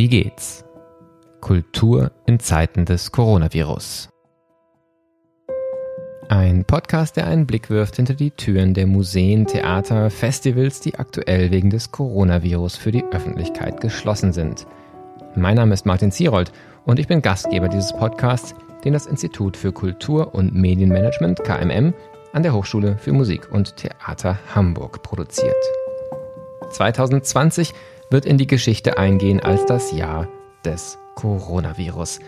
Wie geht's? Kultur in Zeiten des Coronavirus. Ein Podcast, der einen Blick wirft hinter die Türen der Museen, Theater, Festivals, die aktuell wegen des Coronavirus für die Öffentlichkeit geschlossen sind. Mein Name ist Martin Zierold und ich bin Gastgeber dieses Podcasts, den das Institut für Kultur- und Medienmanagement KMM an der Hochschule für Musik und Theater Hamburg produziert. 2020 wird in die Geschichte eingehen als das Jahr des Coronavirus.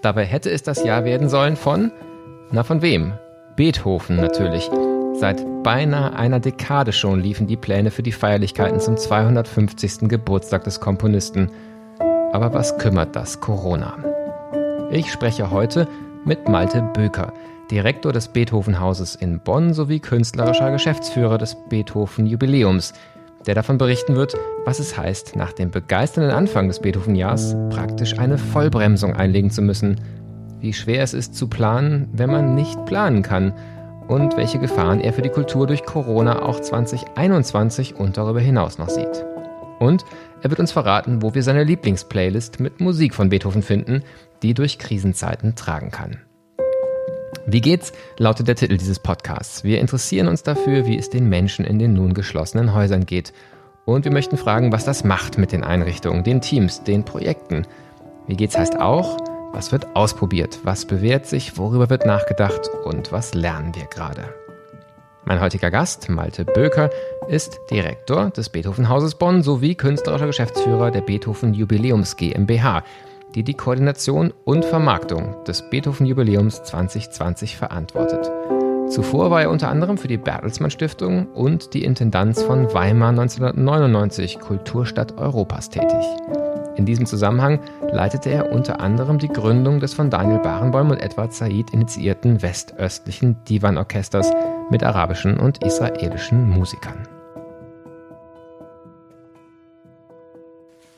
Dabei hätte es das Jahr werden sollen von, na von wem? Beethoven natürlich. Seit beinahe einer Dekade schon liefen die Pläne für die Feierlichkeiten zum 250. Geburtstag des Komponisten. Aber was kümmert das Corona? Ich spreche heute mit Malte Böker, Direktor des Beethovenhauses in Bonn sowie künstlerischer Geschäftsführer des Beethoven Jubiläums, der davon berichten wird, was es heißt, nach dem begeisternden Anfang des Beethoven-Jahrs praktisch eine Vollbremsung einlegen zu müssen, wie schwer es ist zu planen, wenn man nicht planen kann und welche Gefahren er für die Kultur durch Corona auch 2021 und darüber hinaus noch sieht. Und er wird uns verraten, wo wir seine Lieblingsplaylist mit Musik von Beethoven finden, die durch Krisenzeiten tragen kann. Wie geht's? lautet der Titel dieses Podcasts. Wir interessieren uns dafür, wie es den Menschen in den nun geschlossenen Häusern geht. Und wir möchten fragen, was das macht mit den Einrichtungen, den Teams, den Projekten. Wie geht's heißt auch, was wird ausprobiert, was bewährt sich, worüber wird nachgedacht und was lernen wir gerade. Mein heutiger Gast, Malte Böker, ist Direktor des Beethovenhauses Bonn sowie künstlerischer Geschäftsführer der Beethoven Jubiläums GmbH die die Koordination und Vermarktung des Beethoven-Jubiläums 2020 verantwortet. Zuvor war er unter anderem für die Bertelsmann Stiftung und die Intendanz von Weimar 1999 Kulturstadt Europas tätig. In diesem Zusammenhang leitete er unter anderem die Gründung des von Daniel Barenboim und Edward Said initiierten westöstlichen Divan-Orchesters mit arabischen und israelischen Musikern.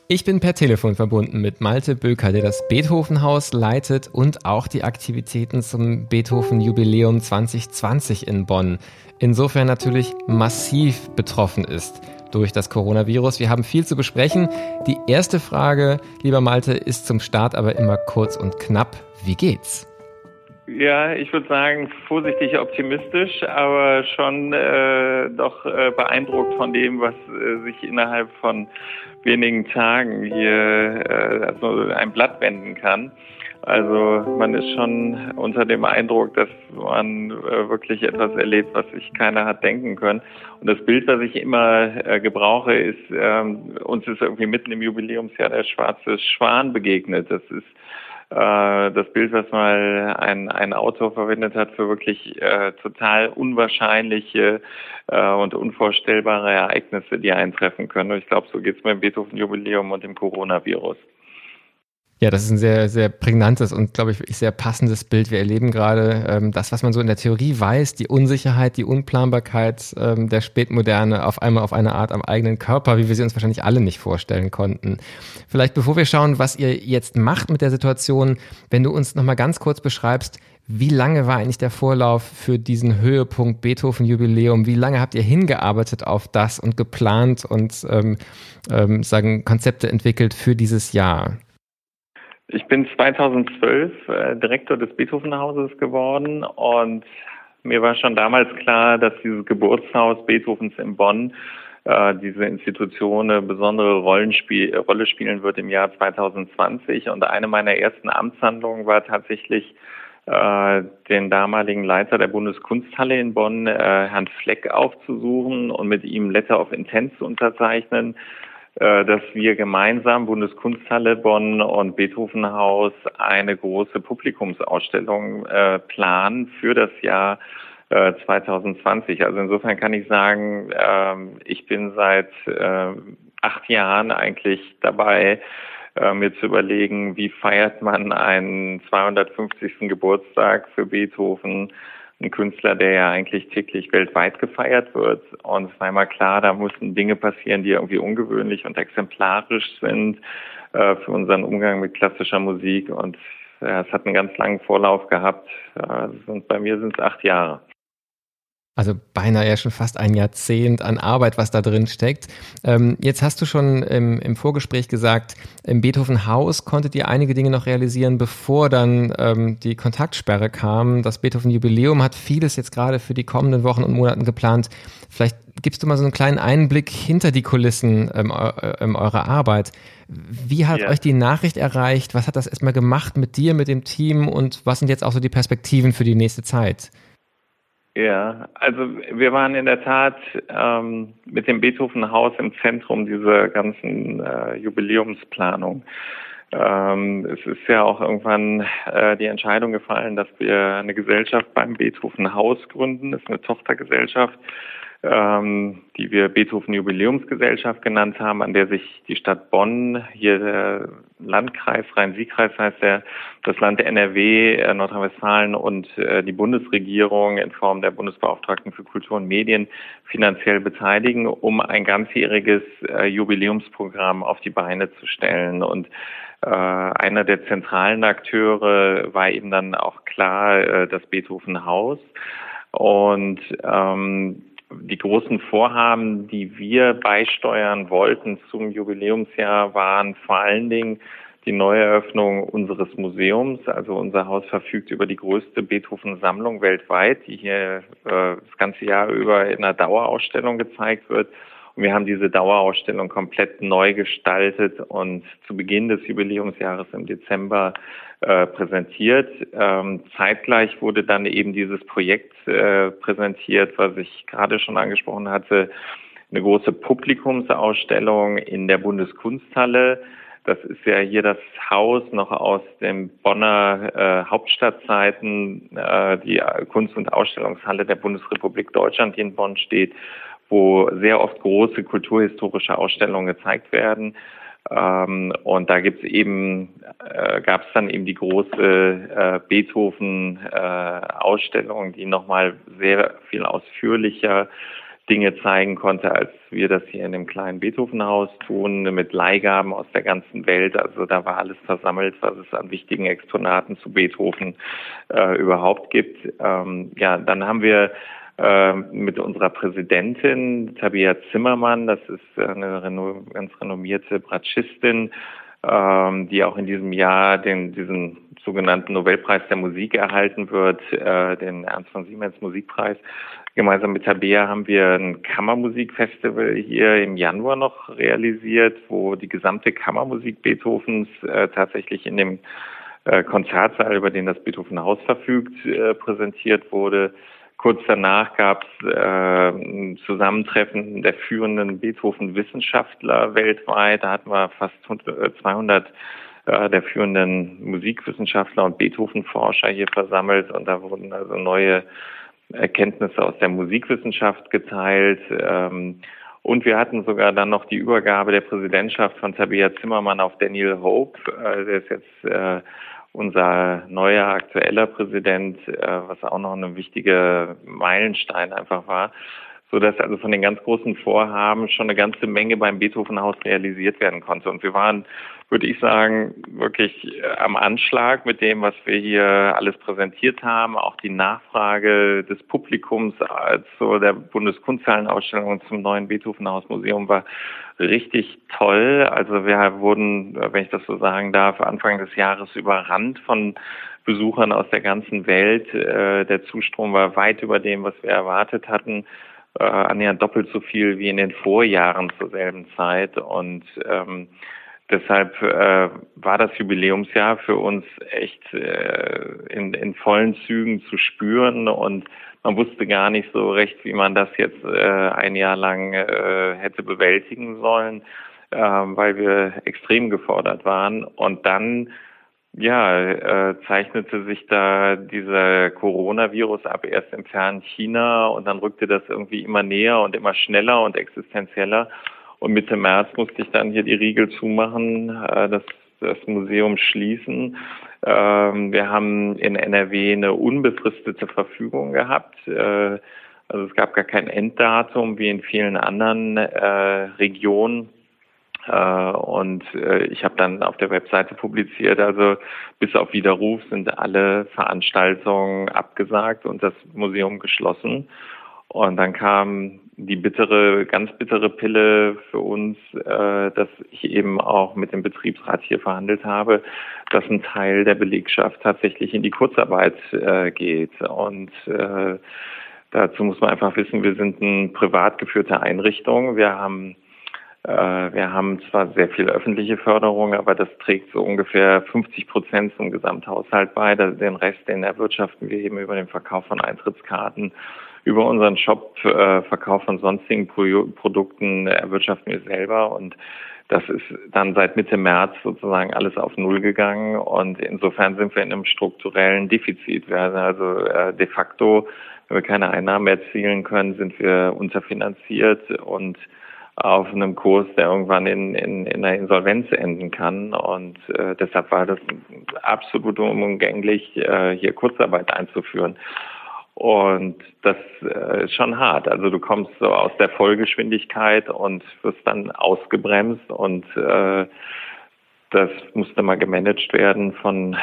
Ich bin per Telefon verbunden mit Malte Böker, der das Beethovenhaus leitet und auch die Aktivitäten zum Beethoven Jubiläum 2020 in Bonn. Insofern natürlich massiv betroffen ist durch das Coronavirus. Wir haben viel zu besprechen. Die erste Frage, lieber Malte, ist zum Start aber immer kurz und knapp. Wie geht's? Ja, ich würde sagen, vorsichtig optimistisch, aber schon äh, doch äh, beeindruckt von dem, was äh, sich innerhalb von wenigen Tagen hier äh, also ein Blatt wenden kann. Also man ist schon unter dem Eindruck, dass man äh, wirklich etwas erlebt, was sich keiner hat denken können. Und das Bild, was ich immer äh, gebrauche, ist, ähm, uns ist irgendwie mitten im Jubiläumsjahr der schwarze Schwan begegnet. Das ist das Bild, was mal ein, ein Autor verwendet hat für wirklich äh, total unwahrscheinliche äh, und unvorstellbare Ereignisse, die eintreffen können. Und ich glaube, so geht es beim Beethoven-Jubiläum und dem Coronavirus. Ja, das ist ein sehr, sehr prägnantes und, glaube ich, sehr passendes Bild. Wir erleben gerade ähm, das, was man so in der Theorie weiß, die Unsicherheit, die Unplanbarkeit ähm, der Spätmoderne auf einmal auf eine Art am eigenen Körper, wie wir sie uns wahrscheinlich alle nicht vorstellen konnten. Vielleicht bevor wir schauen, was ihr jetzt macht mit der Situation, wenn du uns nochmal ganz kurz beschreibst, wie lange war eigentlich der Vorlauf für diesen Höhepunkt Beethoven-Jubiläum? Wie lange habt ihr hingearbeitet auf das und geplant und ähm, ähm, sagen Konzepte entwickelt für dieses Jahr? Ich bin 2012 äh, Direktor des Beethovenhauses geworden und mir war schon damals klar, dass dieses Geburtshaus Beethovens in Bonn äh, diese Institution eine besondere Rollenspiel, Rolle spielen wird im Jahr 2020. Und eine meiner ersten Amtshandlungen war tatsächlich, äh, den damaligen Leiter der Bundeskunsthalle in Bonn, äh, Herrn Fleck, aufzusuchen und mit ihm Letter of Intent zu unterzeichnen dass wir gemeinsam Bundeskunsthalle Bonn und Beethovenhaus eine große Publikumsausstellung äh, planen für das Jahr 2020. Äh, also insofern kann ich sagen, ähm, ich bin seit acht Jahren eigentlich dabei, mir zu überlegen, wie feiert man einen 250. Geburtstag für Beethoven ein Künstler, der ja eigentlich täglich weltweit gefeiert wird. Und es war immer klar, da mussten Dinge passieren, die irgendwie ungewöhnlich und exemplarisch sind äh, für unseren Umgang mit klassischer Musik. Und ja, es hat einen ganz langen Vorlauf gehabt. Äh, und bei mir sind es acht Jahre. Also beinahe ja schon fast ein Jahrzehnt an Arbeit, was da drin steckt. Ähm, jetzt hast du schon im, im, Vorgespräch gesagt, im Beethoven Haus konntet ihr einige Dinge noch realisieren, bevor dann ähm, die Kontaktsperre kam. Das Beethoven Jubiläum hat vieles jetzt gerade für die kommenden Wochen und Monaten geplant. Vielleicht gibst du mal so einen kleinen Einblick hinter die Kulissen ähm, ähm, eurer Arbeit. Wie hat ja. euch die Nachricht erreicht? Was hat das erstmal gemacht mit dir, mit dem Team und was sind jetzt auch so die Perspektiven für die nächste Zeit? Ja, also wir waren in der Tat ähm, mit dem Beethoven-Haus im Zentrum dieser ganzen äh, Jubiläumsplanung. Ähm, es ist ja auch irgendwann äh, die Entscheidung gefallen, dass wir eine Gesellschaft beim Beethoven-Haus gründen. Das ist eine Tochtergesellschaft ähm, die wir Beethoven Jubiläumsgesellschaft genannt haben, an der sich die Stadt Bonn, hier der Landkreis, Rhein-Sieg-Kreis heißt der, das Land NRW, äh, Nordrhein-Westfalen und äh, die Bundesregierung in Form der Bundesbeauftragten für Kultur und Medien finanziell beteiligen, um ein ganzjähriges äh, Jubiläumsprogramm auf die Beine zu stellen. Und äh, einer der zentralen Akteure war eben dann auch klar äh, das Beethoven Haus. Und ähm, die großen Vorhaben, die wir beisteuern wollten zum Jubiläumsjahr, waren vor allen Dingen die Neueröffnung unseres Museums. Also unser Haus verfügt über die größte Beethoven-Sammlung weltweit, die hier äh, das ganze Jahr über in einer Dauerausstellung gezeigt wird. Und wir haben diese Dauerausstellung komplett neu gestaltet und zu Beginn des Jubiläumsjahres im Dezember äh, präsentiert. Ähm, zeitgleich wurde dann eben dieses Projekt äh, präsentiert, was ich gerade schon angesprochen hatte, eine große Publikumsausstellung in der Bundeskunsthalle. Das ist ja hier das Haus noch aus den Bonner äh, Hauptstadtzeiten, die Kunst- und Ausstellungshalle der Bundesrepublik Deutschland, die in Bonn steht wo sehr oft große kulturhistorische Ausstellungen gezeigt werden. Ähm, und da gibt's eben, äh, gab es dann eben die große äh, Beethoven-Ausstellung, äh, die nochmal sehr viel ausführlicher Dinge zeigen konnte, als wir das hier in dem kleinen Beethovenhaus tun, mit Leihgaben aus der ganzen Welt. Also da war alles versammelt, was es an wichtigen Exponaten zu Beethoven äh, überhaupt gibt. Ähm, ja, dann haben wir mit unserer Präsidentin Tabia Zimmermann. Das ist eine ganz renommierte Bratschistin, ähm, die auch in diesem Jahr den, diesen sogenannten Nobelpreis der Musik erhalten wird, äh, den Ernst von Siemens Musikpreis. Gemeinsam mit Tabea haben wir ein Kammermusikfestival hier im Januar noch realisiert, wo die gesamte Kammermusik Beethovens äh, tatsächlich in dem äh, Konzertsaal, über den das Beethoven Haus verfügt, präsentiert wurde. Kurz danach gab es äh, Zusammentreffen der führenden Beethoven-Wissenschaftler weltweit. Da hatten wir fast 200 äh, äh, der führenden Musikwissenschaftler und Beethoven-Forscher hier versammelt und da wurden also neue Erkenntnisse aus der Musikwissenschaft geteilt. Ähm, und wir hatten sogar dann noch die Übergabe der Präsidentschaft von Tabea Zimmermann auf Daniel Hope. Äh, der ist jetzt äh, unser neuer aktueller Präsident, äh, was auch noch eine wichtige Meilenstein einfach war, so dass also von den ganz großen Vorhaben schon eine ganze Menge beim Beethovenhaus realisiert werden konnte. Und wir waren, würde ich sagen, wirklich äh, am Anschlag mit dem, was wir hier alles präsentiert haben. Auch die Nachfrage des Publikums äh, zu der Bundeskunsthallenausstellung zum neuen Beethovenhaus Museum war richtig toll. Also wir wurden, wenn ich das so sagen darf, Anfang des Jahres überrannt von Besuchern aus der ganzen Welt. Äh, der Zustrom war weit über dem, was wir erwartet hatten. Äh, annähernd doppelt so viel wie in den Vorjahren zur selben Zeit. Und ähm, deshalb äh, war das Jubiläumsjahr für uns echt äh, in, in vollen Zügen zu spüren und man wusste gar nicht so recht, wie man das jetzt äh, ein Jahr lang äh, hätte bewältigen sollen, äh, weil wir extrem gefordert waren. Und dann ja, äh, zeichnete sich da dieser Coronavirus ab, erst im fernen China und dann rückte das irgendwie immer näher und immer schneller und existenzieller. Und Mitte März musste ich dann hier die Riegel zumachen, äh, das, das Museum schließen. Ähm, wir haben in NRW eine unbefristete Verfügung gehabt. Äh, also es gab gar kein Enddatum wie in vielen anderen äh, Regionen. Äh, und äh, ich habe dann auf der Webseite publiziert, also bis auf Widerruf sind alle Veranstaltungen abgesagt und das Museum geschlossen. Und dann kam die bittere, ganz bittere Pille für uns, äh, dass ich eben auch mit dem Betriebsrat hier verhandelt habe, dass ein Teil der Belegschaft tatsächlich in die Kurzarbeit geht. Und dazu muss man einfach wissen, wir sind eine privat geführte Einrichtung. Wir haben wir haben zwar sehr viel öffentliche Förderung, aber das trägt so ungefähr 50 Prozent zum Gesamthaushalt bei. Den Rest, den erwirtschaften wir eben über den Verkauf von Eintrittskarten über unseren Shop äh, Verkauf von sonstigen Pro Produkten erwirtschaften wir selber und das ist dann seit Mitte März sozusagen alles auf Null gegangen und insofern sind wir in einem strukturellen Defizit. Wir werden also äh, de facto, wenn wir keine Einnahmen erzielen können, sind wir unterfinanziert und auf einem Kurs, der irgendwann in, in, in einer Insolvenz enden kann. Und äh, deshalb war das absolut unumgänglich, äh, hier Kurzarbeit einzuführen. Und das äh, ist schon hart. Also du kommst so aus der Vollgeschwindigkeit und wirst dann ausgebremst und äh, das musste mal gemanagt werden von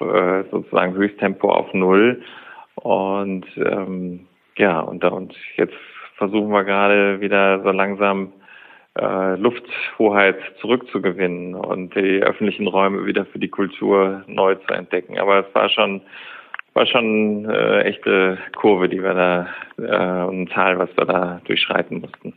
äh, sozusagen Höchsttempo auf Null. Und ähm, ja, und, und jetzt versuchen wir gerade wieder so langsam äh, Lufthoheit zurückzugewinnen und die öffentlichen Räume wieder für die Kultur neu zu entdecken. Aber es war schon war schon äh, echte Kurve, die wir da, äh, ein Tal, was wir da durchschreiten mussten.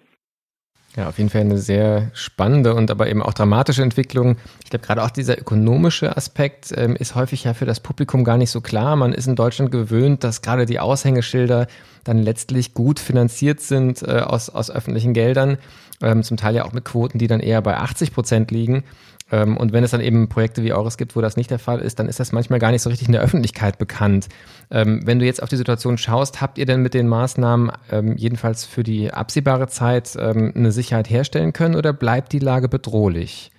Ja, auf jeden Fall eine sehr spannende und aber eben auch dramatische Entwicklung. Ich glaube, gerade auch dieser ökonomische Aspekt ähm, ist häufig ja für das Publikum gar nicht so klar. Man ist in Deutschland gewöhnt, dass gerade die Aushängeschilder dann letztlich gut finanziert sind äh, aus, aus öffentlichen Geldern, ähm, zum Teil ja auch mit Quoten, die dann eher bei 80 Prozent liegen. Ähm, und wenn es dann eben Projekte wie eures gibt, wo das nicht der Fall ist, dann ist das manchmal gar nicht so richtig in der Öffentlichkeit bekannt. Ähm, wenn du jetzt auf die Situation schaust, habt ihr denn mit den Maßnahmen ähm, jedenfalls für die absehbare Zeit eine Sicherheit herstellen können oder bleibt die Lage bedrohlich?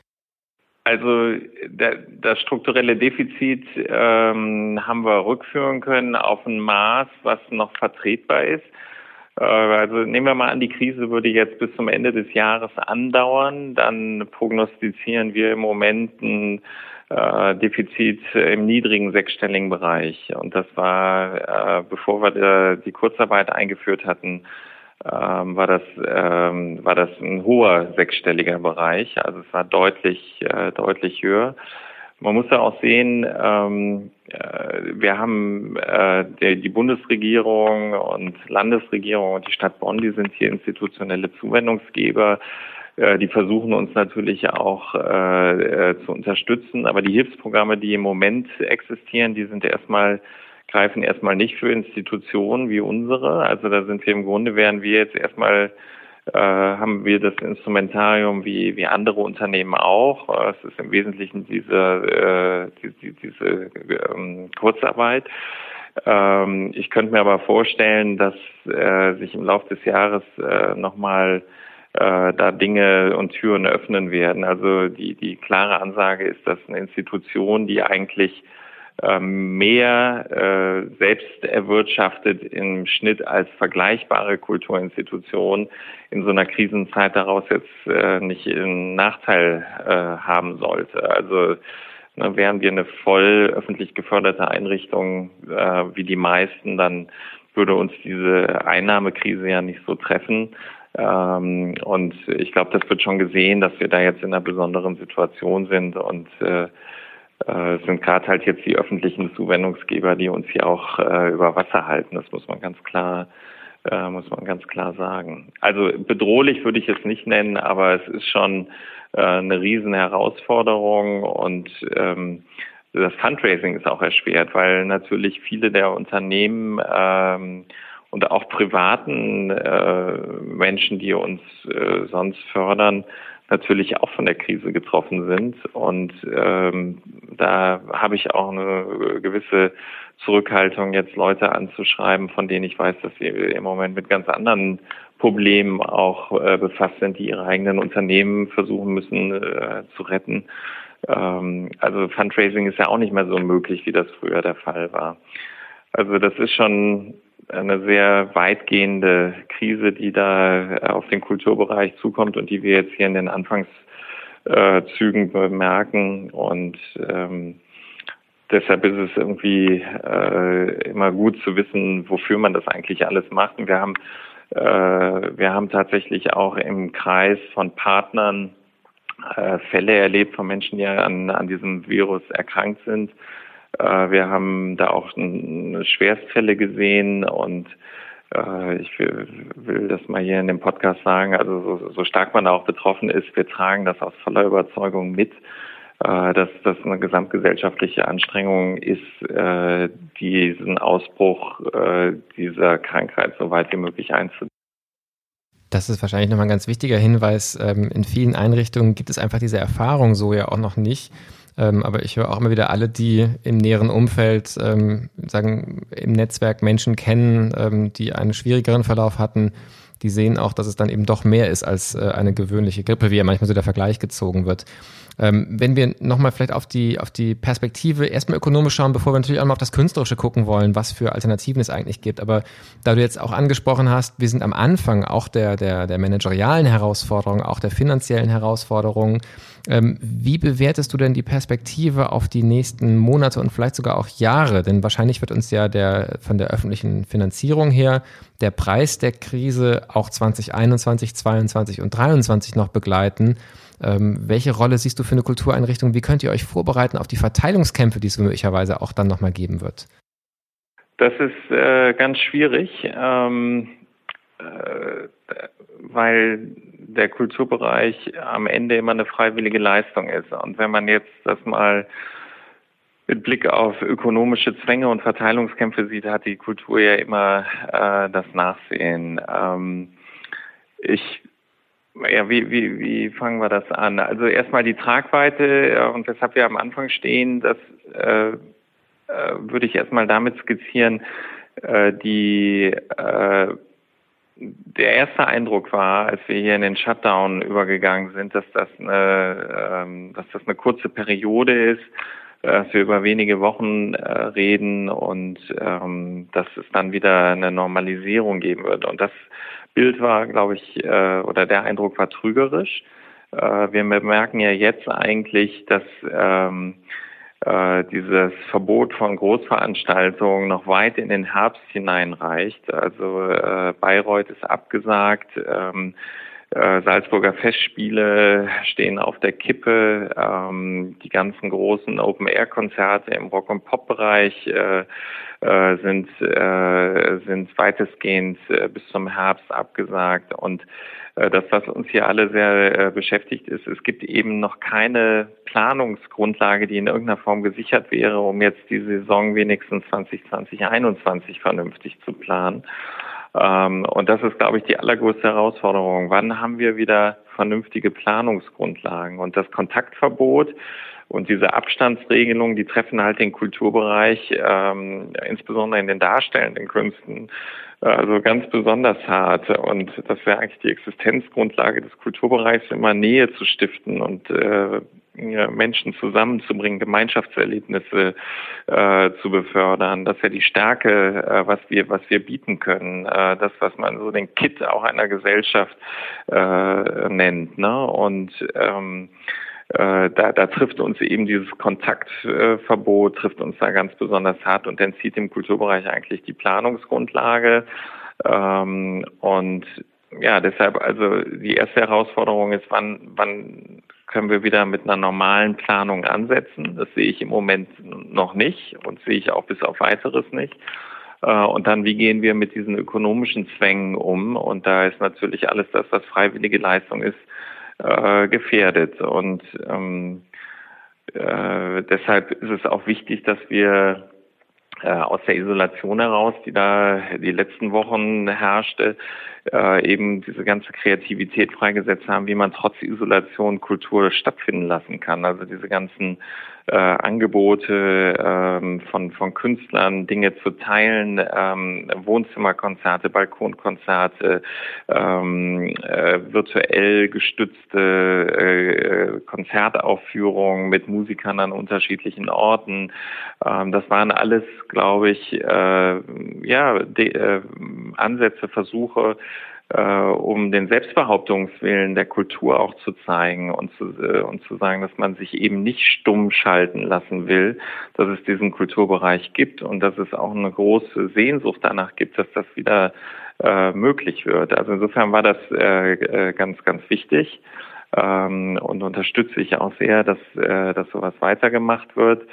Also das strukturelle Defizit ähm, haben wir rückführen können auf ein Maß, was noch vertretbar ist. Äh, also nehmen wir mal an, die Krise würde jetzt bis zum Ende des Jahres andauern, dann prognostizieren wir im Moment ein äh, Defizit im niedrigen sechsstelligen Bereich. Und das war, äh, bevor wir die Kurzarbeit eingeführt hatten, ähm, war das ähm, war das ein hoher sechsstelliger Bereich. Also es war deutlich deutlich höher. Man muss ja auch sehen, ähm, äh, wir haben äh, die, die Bundesregierung und Landesregierung und die Stadt Bonn, die sind hier institutionelle Zuwendungsgeber. Äh, die versuchen uns natürlich auch äh, äh, zu unterstützen. Aber die Hilfsprogramme, die im Moment existieren, die sind erstmal greifen erstmal nicht für Institutionen wie unsere. Also da sind wir im Grunde, wären wir jetzt erstmal äh, haben wir das Instrumentarium wie, wie andere Unternehmen auch. Es ist im Wesentlichen diese, äh, die, diese ähm, Kurzarbeit. Ähm, ich könnte mir aber vorstellen, dass äh, sich im Laufe des Jahres äh, nochmal äh, da Dinge und Türen öffnen werden. Also die, die klare Ansage ist, dass eine Institution, die eigentlich mehr äh, selbst erwirtschaftet im Schnitt als vergleichbare Kulturinstitutionen in so einer Krisenzeit daraus jetzt äh, nicht einen Nachteil äh, haben sollte. Also ne, wären wir eine voll öffentlich geförderte Einrichtung äh, wie die meisten, dann würde uns diese Einnahmekrise ja nicht so treffen. Ähm, und ich glaube, das wird schon gesehen, dass wir da jetzt in einer besonderen Situation sind und äh, äh, sind gerade halt jetzt die öffentlichen Zuwendungsgeber, die uns hier auch äh, über Wasser halten. Das muss man ganz klar, äh, muss man ganz klar sagen. Also bedrohlich würde ich es nicht nennen, aber es ist schon äh, eine riesen Herausforderung und ähm, das Fundraising ist auch erschwert, weil natürlich viele der Unternehmen ähm, und auch privaten äh, Menschen, die uns äh, sonst fördern, natürlich auch von der Krise getroffen sind. Und ähm, da habe ich auch eine gewisse Zurückhaltung, jetzt Leute anzuschreiben, von denen ich weiß, dass sie im Moment mit ganz anderen Problemen auch äh, befasst sind, die ihre eigenen Unternehmen versuchen müssen äh, zu retten. Ähm, also Fundraising ist ja auch nicht mehr so möglich, wie das früher der Fall war. Also das ist schon eine sehr weitgehende Krise, die da äh, auf den Kulturbereich zukommt und die wir jetzt hier in den Anfangszügen bemerken. Und ähm, deshalb ist es irgendwie äh, immer gut zu wissen, wofür man das eigentlich alles macht. Und wir haben, äh, wir haben tatsächlich auch im Kreis von Partnern äh, Fälle erlebt von Menschen, die an, an diesem Virus erkrankt sind. Äh, wir haben da auch Schwerstfälle gesehen und äh, ich will, will, das mal hier in dem Podcast sagen, also so, so stark man da auch betroffen ist, wir tragen das aus voller Überzeugung mit äh, dass das eine gesamtgesellschaftliche Anstrengung ist, diesen Ausbruch dieser Krankheit so weit wie möglich einzudämmen. Das ist wahrscheinlich nochmal ein ganz wichtiger Hinweis. Ähm, in vielen Einrichtungen gibt es einfach diese Erfahrung so ja auch noch nicht. Ähm, aber ich höre auch immer wieder alle, die im näheren Umfeld, ähm, sagen, im Netzwerk Menschen kennen, die einen schwierigeren Verlauf hatten, die sehen auch, dass es dann eben doch mehr ist als eine gewöhnliche Grippe, wie ja manchmal so der Vergleich gezogen wird. Ähm, wenn wir nochmal vielleicht auf die, auf die Perspektive erstmal ökonomisch schauen, bevor wir natürlich auch mal auf das Künstlerische gucken wollen, was für Alternativen es eigentlich gibt. Aber da du jetzt auch angesprochen hast, wir sind am Anfang auch der, der, der managerialen Herausforderungen, auch der finanziellen Herausforderungen. Ähm, wie bewertest du denn die Perspektive auf die nächsten Monate und vielleicht sogar auch Jahre? Denn wahrscheinlich wird uns ja der, von der öffentlichen Finanzierung her der Preis der Krise auch 2021, 2022 und 2023 noch begleiten. Ähm, welche Rolle siehst du für eine Kultureinrichtung? Wie könnt ihr euch vorbereiten auf die Verteilungskämpfe, die es möglicherweise auch dann nochmal geben wird? Das ist äh, ganz schwierig, ähm, äh, weil der Kulturbereich am Ende immer eine freiwillige Leistung ist. Und wenn man jetzt das mal mit Blick auf ökonomische Zwänge und Verteilungskämpfe sieht, hat die Kultur ja immer äh, das Nachsehen. Ähm, ich ja, wie, wie, wie fangen wir das an? Also erstmal die Tragweite und weshalb wir am Anfang stehen, das äh, äh, würde ich erstmal damit skizzieren, äh, die äh, der erste Eindruck war, als wir hier in den Shutdown übergegangen sind, dass das eine, ähm, dass das eine kurze Periode ist, dass wir über wenige Wochen äh, reden und ähm, dass es dann wieder eine Normalisierung geben wird. Und das Bild war, glaube ich, äh, oder der Eindruck war trügerisch. Äh, wir merken ja jetzt eigentlich, dass ähm, äh, dieses Verbot von Großveranstaltungen noch weit in den Herbst hineinreicht. Also äh, Bayreuth ist abgesagt. Ähm, äh, Salzburger Festspiele stehen auf der Kippe. Ähm, die ganzen großen Open-Air-Konzerte im Rock- und Pop-Bereich äh, äh, sind, äh, sind weitestgehend äh, bis zum Herbst abgesagt. Und äh, das, was uns hier alle sehr äh, beschäftigt ist, es gibt eben noch keine Planungsgrundlage, die in irgendeiner Form gesichert wäre, um jetzt die Saison wenigstens 2020, 2021 vernünftig zu planen. Ähm, und das ist, glaube ich, die allergrößte Herausforderung. Wann haben wir wieder vernünftige Planungsgrundlagen? Und das Kontaktverbot und diese Abstandsregelungen, die treffen halt den Kulturbereich, ähm, insbesondere in den darstellenden Künsten, also ganz besonders hart. Und das wäre eigentlich die Existenzgrundlage des Kulturbereichs, immer Nähe zu stiften und äh, Menschen zusammenzubringen, Gemeinschaftserlebnisse äh, zu befördern. Das ist ja die Stärke, äh, was wir, was wir bieten können. Äh, das, was man so den Kit auch einer Gesellschaft äh, nennt. Ne? Und ähm, äh, da, da trifft uns eben dieses Kontaktverbot, trifft uns da ganz besonders hart und entzieht dem Kulturbereich eigentlich die Planungsgrundlage. Ähm, und ja, deshalb also die erste Herausforderung ist, wann, wann können wir wieder mit einer normalen Planung ansetzen. Das sehe ich im Moment noch nicht und sehe ich auch bis auf weiteres nicht. Äh, und dann, wie gehen wir mit diesen ökonomischen Zwängen um? Und da ist natürlich alles das, was freiwillige Leistung ist, äh, gefährdet. Und ähm, äh, deshalb ist es auch wichtig, dass wir äh, aus der Isolation heraus, die da die letzten Wochen herrschte, äh, eben diese ganze Kreativität freigesetzt haben, wie man trotz Isolation Kultur stattfinden lassen kann. Also diese ganzen äh, Angebote ähm, von, von Künstlern, Dinge zu teilen, ähm, Wohnzimmerkonzerte, Balkonkonzerte, ähm, äh, virtuell gestützte äh, Konzertaufführungen mit Musikern an unterschiedlichen Orten. Ähm, das waren alles, glaube ich, äh, ja, de, äh, Ansätze, Versuche, um den Selbstbehauptungswillen der Kultur auch zu zeigen und zu, äh, und zu sagen, dass man sich eben nicht stumm schalten lassen will, dass es diesen Kulturbereich gibt und dass es auch eine große Sehnsucht danach gibt, dass das wieder äh, möglich wird. Also insofern war das äh, äh ganz, ganz wichtig ähm, und unterstütze ich auch sehr, dass, äh, dass sowas weitergemacht wird.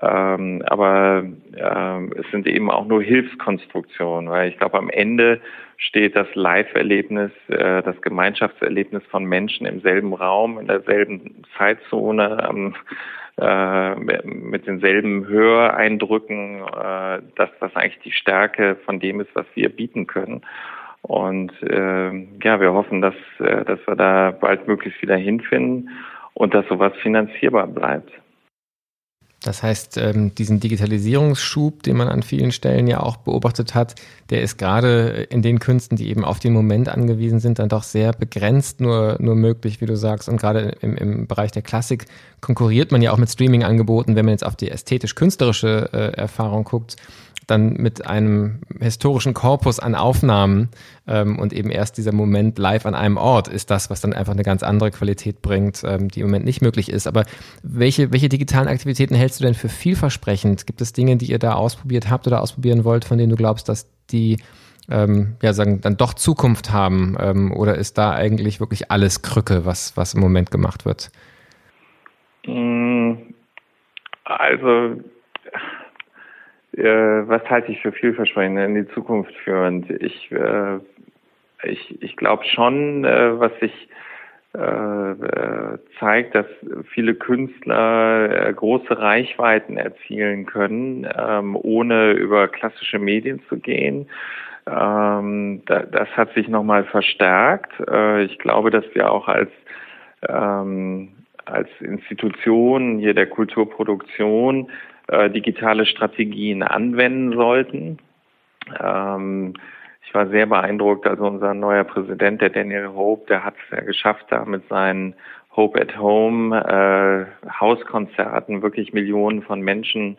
Ähm, aber ähm, es sind eben auch nur Hilfskonstruktionen, weil ich glaube, am Ende steht das Live-Erlebnis, äh, das Gemeinschaftserlebnis von Menschen im selben Raum, in derselben Zeitzone, ähm, äh, mit denselben Höreindrücken, äh, das, was eigentlich die Stärke von dem ist, was wir bieten können. Und äh, ja, wir hoffen, dass, äh, dass wir da bald möglichst wieder hinfinden und dass sowas finanzierbar bleibt. Das heißt, ähm, diesen Digitalisierungsschub, den man an vielen Stellen ja auch beobachtet hat, der ist gerade in den Künsten, die eben auf den Moment angewiesen sind, dann doch sehr begrenzt nur, nur möglich, wie du sagst. Und gerade im, im Bereich der Klassik konkurriert man ja auch mit Streaming-Angeboten, wenn man jetzt auf die ästhetisch-künstlerische äh, Erfahrung guckt dann mit einem historischen Korpus an Aufnahmen ähm, und eben erst dieser Moment live an einem Ort ist das, was dann einfach eine ganz andere Qualität bringt, ähm, die im Moment nicht möglich ist. Aber welche, welche digitalen Aktivitäten hältst du denn für vielversprechend? Gibt es Dinge, die ihr da ausprobiert habt oder ausprobieren wollt, von denen du glaubst, dass die ähm, ja sagen dann doch Zukunft haben? Ähm, oder ist da eigentlich wirklich alles Krücke, was, was im Moment gemacht wird? Mm, also äh, was halte ich für vielversprechend in die Zukunft führend? Ich, äh, ich, ich glaube schon, äh, was äh, zeigt, dass viele Künstler äh, große Reichweiten erzielen können, ähm, ohne über klassische Medien zu gehen. Ähm, da, das hat sich nochmal verstärkt. Äh, ich glaube, dass wir auch als ähm, als Institution hier der Kulturproduktion äh, digitale Strategien anwenden sollten. Ich war sehr beeindruckt, also unser neuer Präsident, der Daniel Hope, der hat es ja geschafft, da mit seinen Hope at Home äh, Hauskonzerten wirklich Millionen von Menschen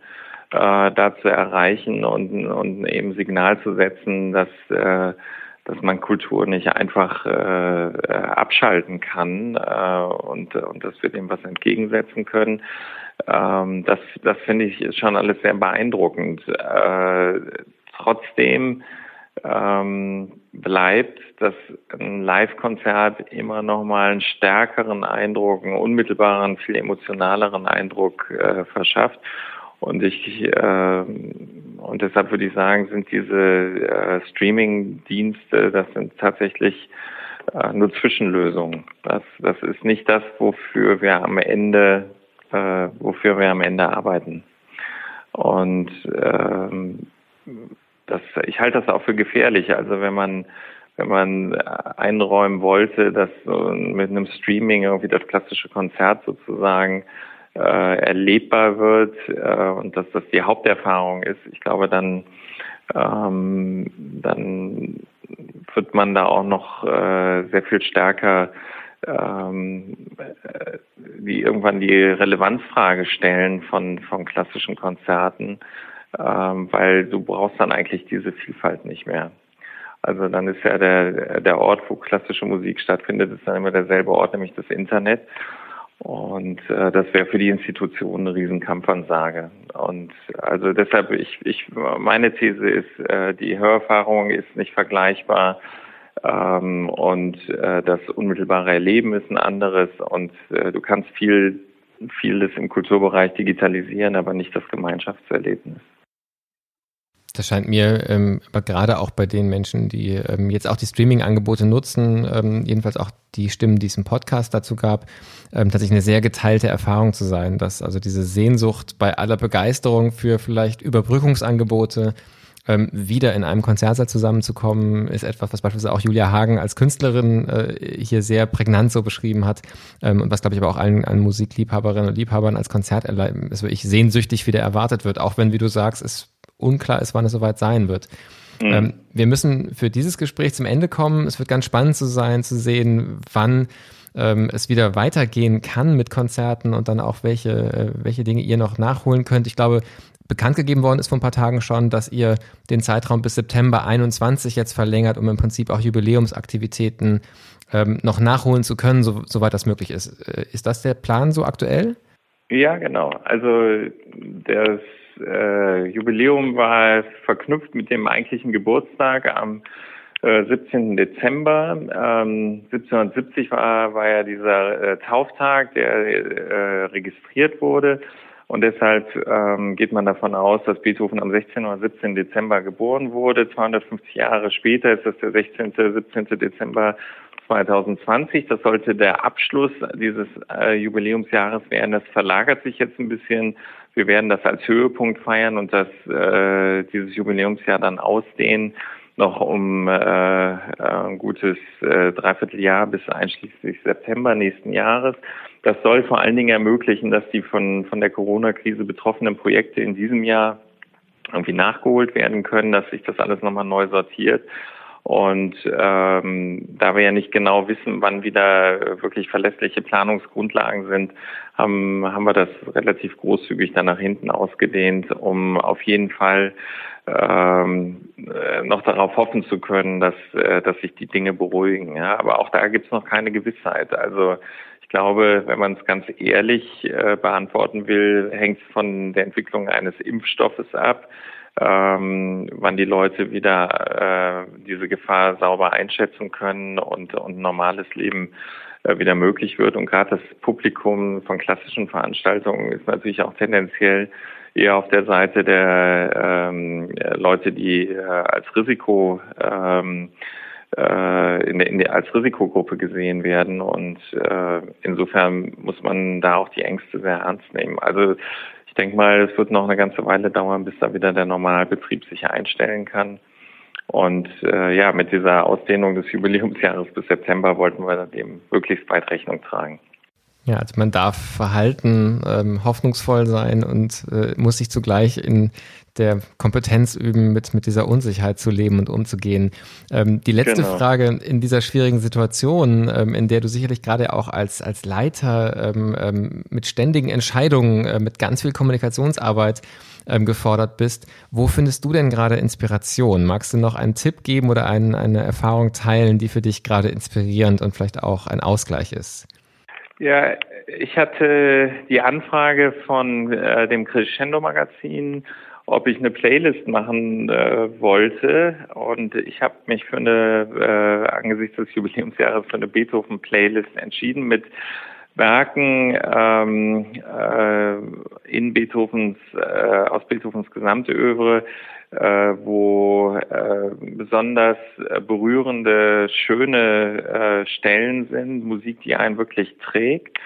äh, da zu erreichen und, und eben Signal zu setzen, dass äh, dass man Kultur nicht einfach äh, äh abschalten kann äh, und, und dass wir dem was entgegensetzen können. Ähm, das das finde ich schon alles sehr beeindruckend. Äh, trotzdem ähm, bleibt, dass ein Live-Konzert immer noch mal einen stärkeren Eindruck, einen unmittelbaren, viel emotionaleren Eindruck äh, verschafft. Und ich äh, und deshalb würde ich sagen, sind diese äh, Streaming-Dienste, das sind tatsächlich äh, nur Zwischenlösungen. Das, das ist nicht das, wofür wir am Ende äh, wofür wir am Ende arbeiten. Und ähm, das, ich halte das auch für gefährlich. Also wenn man wenn man einräumen wollte, dass mit einem Streaming irgendwie das klassische Konzert sozusagen äh, erlebbar wird äh, und dass das die Haupterfahrung ist, ich glaube, dann ähm, dann wird man da auch noch äh, sehr viel stärker ähm, die irgendwann die Relevanzfrage stellen von, von klassischen Konzerten, ähm, weil du brauchst dann eigentlich diese Vielfalt nicht mehr. Also dann ist ja der, der Ort, wo klassische Musik stattfindet, ist dann immer derselbe Ort, nämlich das Internet. Und äh, das wäre für die Institution eine Riesenkampfansage. Und also deshalb, ich, ich meine These ist, äh, die Hörerfahrung ist nicht vergleichbar ähm, und äh, das unmittelbare Erleben ist ein anderes und äh, du kannst viel, vieles im Kulturbereich digitalisieren, aber nicht das Gemeinschaftserlebnis. Das scheint mir ähm, aber gerade auch bei den Menschen, die ähm, jetzt auch die Streaming-Angebote nutzen, ähm, jedenfalls auch die Stimmen, die es im Podcast dazu gab, ähm, tatsächlich eine sehr geteilte Erfahrung zu sein, dass also diese Sehnsucht bei aller Begeisterung für vielleicht Überbrückungsangebote ähm, wieder in einem Konzertsaal zusammenzukommen, ist etwas, was beispielsweise auch Julia Hagen als Künstlerin äh, hier sehr prägnant so beschrieben hat ähm, und was, glaube ich, aber auch allen, allen Musikliebhaberinnen und Liebhabern als Konzerterlebnis wirklich sehnsüchtig wieder erwartet wird, auch wenn, wie du sagst, es unklar ist, wann es soweit sein wird. Mhm. Ähm, wir müssen für dieses Gespräch zum Ende kommen. Es wird ganz spannend zu sein, zu sehen, wann ähm, es wieder weitergehen kann mit Konzerten und dann auch welche, äh, welche Dinge ihr noch nachholen könnt. Ich glaube, bekannt gegeben worden ist vor ein paar Tagen schon, dass ihr den Zeitraum bis September 21 jetzt verlängert, um im Prinzip auch Jubiläumsaktivitäten ähm, noch nachholen zu können, so, soweit das möglich ist. Äh, ist das der Plan so aktuell? Ja, genau. Also das äh, Jubiläum war verknüpft mit dem eigentlichen Geburtstag am äh, 17. Dezember. Ähm, 1770 war, war ja dieser äh, Tauftag, der äh, registriert wurde. Und deshalb ähm, geht man davon aus, dass Beethoven am 16. oder 17. Dezember geboren wurde. 250 Jahre später ist das der 16. 17. Dezember 2020. Das sollte der Abschluss dieses äh, Jubiläumsjahres werden. Das verlagert sich jetzt ein bisschen. Wir werden das als Höhepunkt feiern und das äh, dieses Jubiläumsjahr dann ausdehnen noch um äh, ein gutes äh, Dreivierteljahr bis einschließlich September nächsten Jahres. Das soll vor allen Dingen ermöglichen, dass die von, von der Corona-Krise betroffenen Projekte in diesem Jahr irgendwie nachgeholt werden können, dass sich das alles nochmal neu sortiert und ähm, da wir ja nicht genau wissen, wann wieder wirklich verlässliche Planungsgrundlagen sind, haben, haben wir das relativ großzügig dann nach hinten ausgedehnt, um auf jeden Fall ähm, äh, noch darauf hoffen zu können, dass, äh, dass sich die Dinge beruhigen. Ja? Aber auch da gibt es noch keine Gewissheit. Also ich glaube, wenn man es ganz ehrlich äh, beantworten will, hängt es von der Entwicklung eines Impfstoffes ab ähm, wann die Leute wieder äh, diese Gefahr sauber einschätzen können und, und normales Leben äh, wieder möglich wird. Und gerade das Publikum von klassischen Veranstaltungen ist natürlich auch tendenziell eher auf der Seite der ähm, Leute, die äh, als Risiko ähm, äh, in der, in der, als Risikogruppe gesehen werden. Und äh, insofern muss man da auch die Ängste sehr ernst nehmen. Also ich denke mal, es wird noch eine ganze Weile dauern, bis da wieder der Normalbetrieb sich einstellen kann. Und äh, ja, mit dieser Ausdehnung des Jubiläumsjahres bis September wollten wir dem möglichst weit Rechnung tragen. Ja, also man darf verhalten, ähm, hoffnungsvoll sein und äh, muss sich zugleich in der Kompetenz üben, mit, mit dieser Unsicherheit zu leben und umzugehen. Ähm, die letzte genau. Frage in dieser schwierigen Situation, ähm, in der du sicherlich gerade auch als, als Leiter ähm, ähm mit ständigen Entscheidungen, äh, mit ganz viel Kommunikationsarbeit ähm, gefordert bist, wo findest du denn gerade Inspiration? Magst du noch einen Tipp geben oder ein, eine Erfahrung teilen, die für dich gerade inspirierend und vielleicht auch ein Ausgleich ist? Ja, ich hatte die Anfrage von äh, dem Crescendo Magazin, ob ich eine Playlist machen äh, wollte. Und ich habe mich für eine äh, angesichts des Jubiläumsjahres für eine Beethoven Playlist entschieden mit Werken ähm, äh, in Beethovens äh, aus Beethovens gesamte Övre, äh, wo äh, besonders äh, berührende, schöne äh, Stellen sind, Musik, die einen wirklich trägt.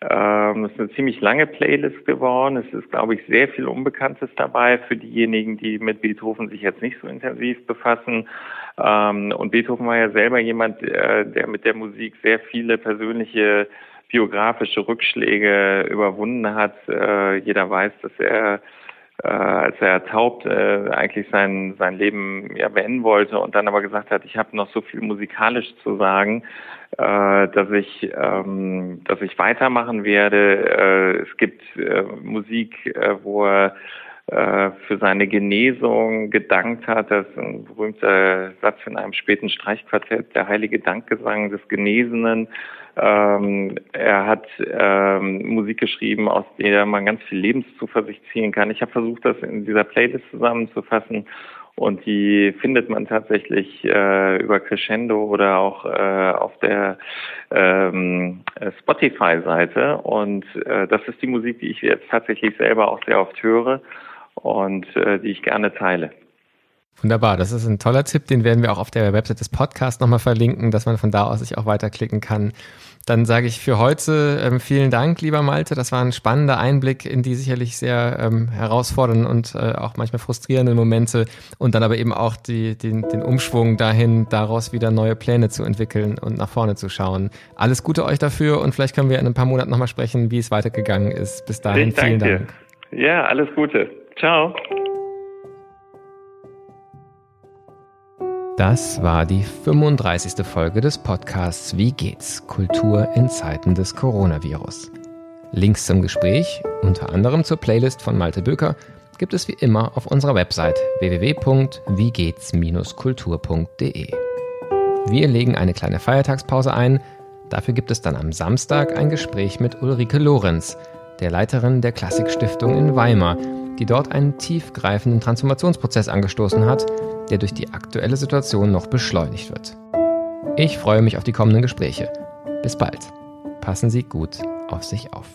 Ähm, es ist eine ziemlich lange Playlist geworden. Es ist, glaube ich, sehr viel Unbekanntes dabei für diejenigen, die mit Beethoven sich jetzt nicht so intensiv befassen. Ähm, und Beethoven war ja selber jemand, äh, der mit der Musik sehr viele persönliche biografische Rückschläge überwunden hat. Äh, jeder weiß, dass er äh, als er taub äh, eigentlich sein sein Leben ja beenden wollte und dann aber gesagt hat, ich habe noch so viel musikalisch zu sagen, äh, dass ich ähm, dass ich weitermachen werde. Äh, es gibt äh, Musik, äh, wo er für seine Genesung gedankt hat. Das ist ein berühmter Satz in einem späten Streichquartett, der heilige Dankgesang des Genesenen. Ähm, er hat ähm, Musik geschrieben, aus der man ganz viel Lebenszuversicht ziehen kann. Ich habe versucht, das in dieser Playlist zusammenzufassen und die findet man tatsächlich äh, über Crescendo oder auch äh, auf der ähm, Spotify-Seite. Und äh, das ist die Musik, die ich jetzt tatsächlich selber auch sehr oft höre und äh, die ich gerne teile. Wunderbar, das ist ein toller Tipp, den werden wir auch auf der Website des Podcasts nochmal verlinken, dass man von da aus sich auch weiterklicken kann. Dann sage ich für heute ähm, vielen Dank, lieber Malte. Das war ein spannender Einblick in die sicherlich sehr ähm, herausfordernden und äh, auch manchmal frustrierenden Momente und dann aber eben auch die, den, den Umschwung dahin, daraus wieder neue Pläne zu entwickeln und nach vorne zu schauen. Alles Gute euch dafür und vielleicht können wir in ein paar Monaten nochmal sprechen, wie es weitergegangen ist. Bis dahin, vielen Dank. Dir. Ja, alles Gute. Ciao. Das war die 35. Folge des Podcasts Wie geht's? Kultur in Zeiten des Coronavirus. Links zum Gespräch, unter anderem zur Playlist von Malte Böker, gibt es wie immer auf unserer Website www.wiegehts-kultur.de. Wir legen eine kleine Feiertagspause ein. Dafür gibt es dann am Samstag ein Gespräch mit Ulrike Lorenz, der Leiterin der Klassikstiftung in Weimar, die dort einen tiefgreifenden Transformationsprozess angestoßen hat, der durch die aktuelle Situation noch beschleunigt wird. Ich freue mich auf die kommenden Gespräche. Bis bald. Passen Sie gut auf sich auf.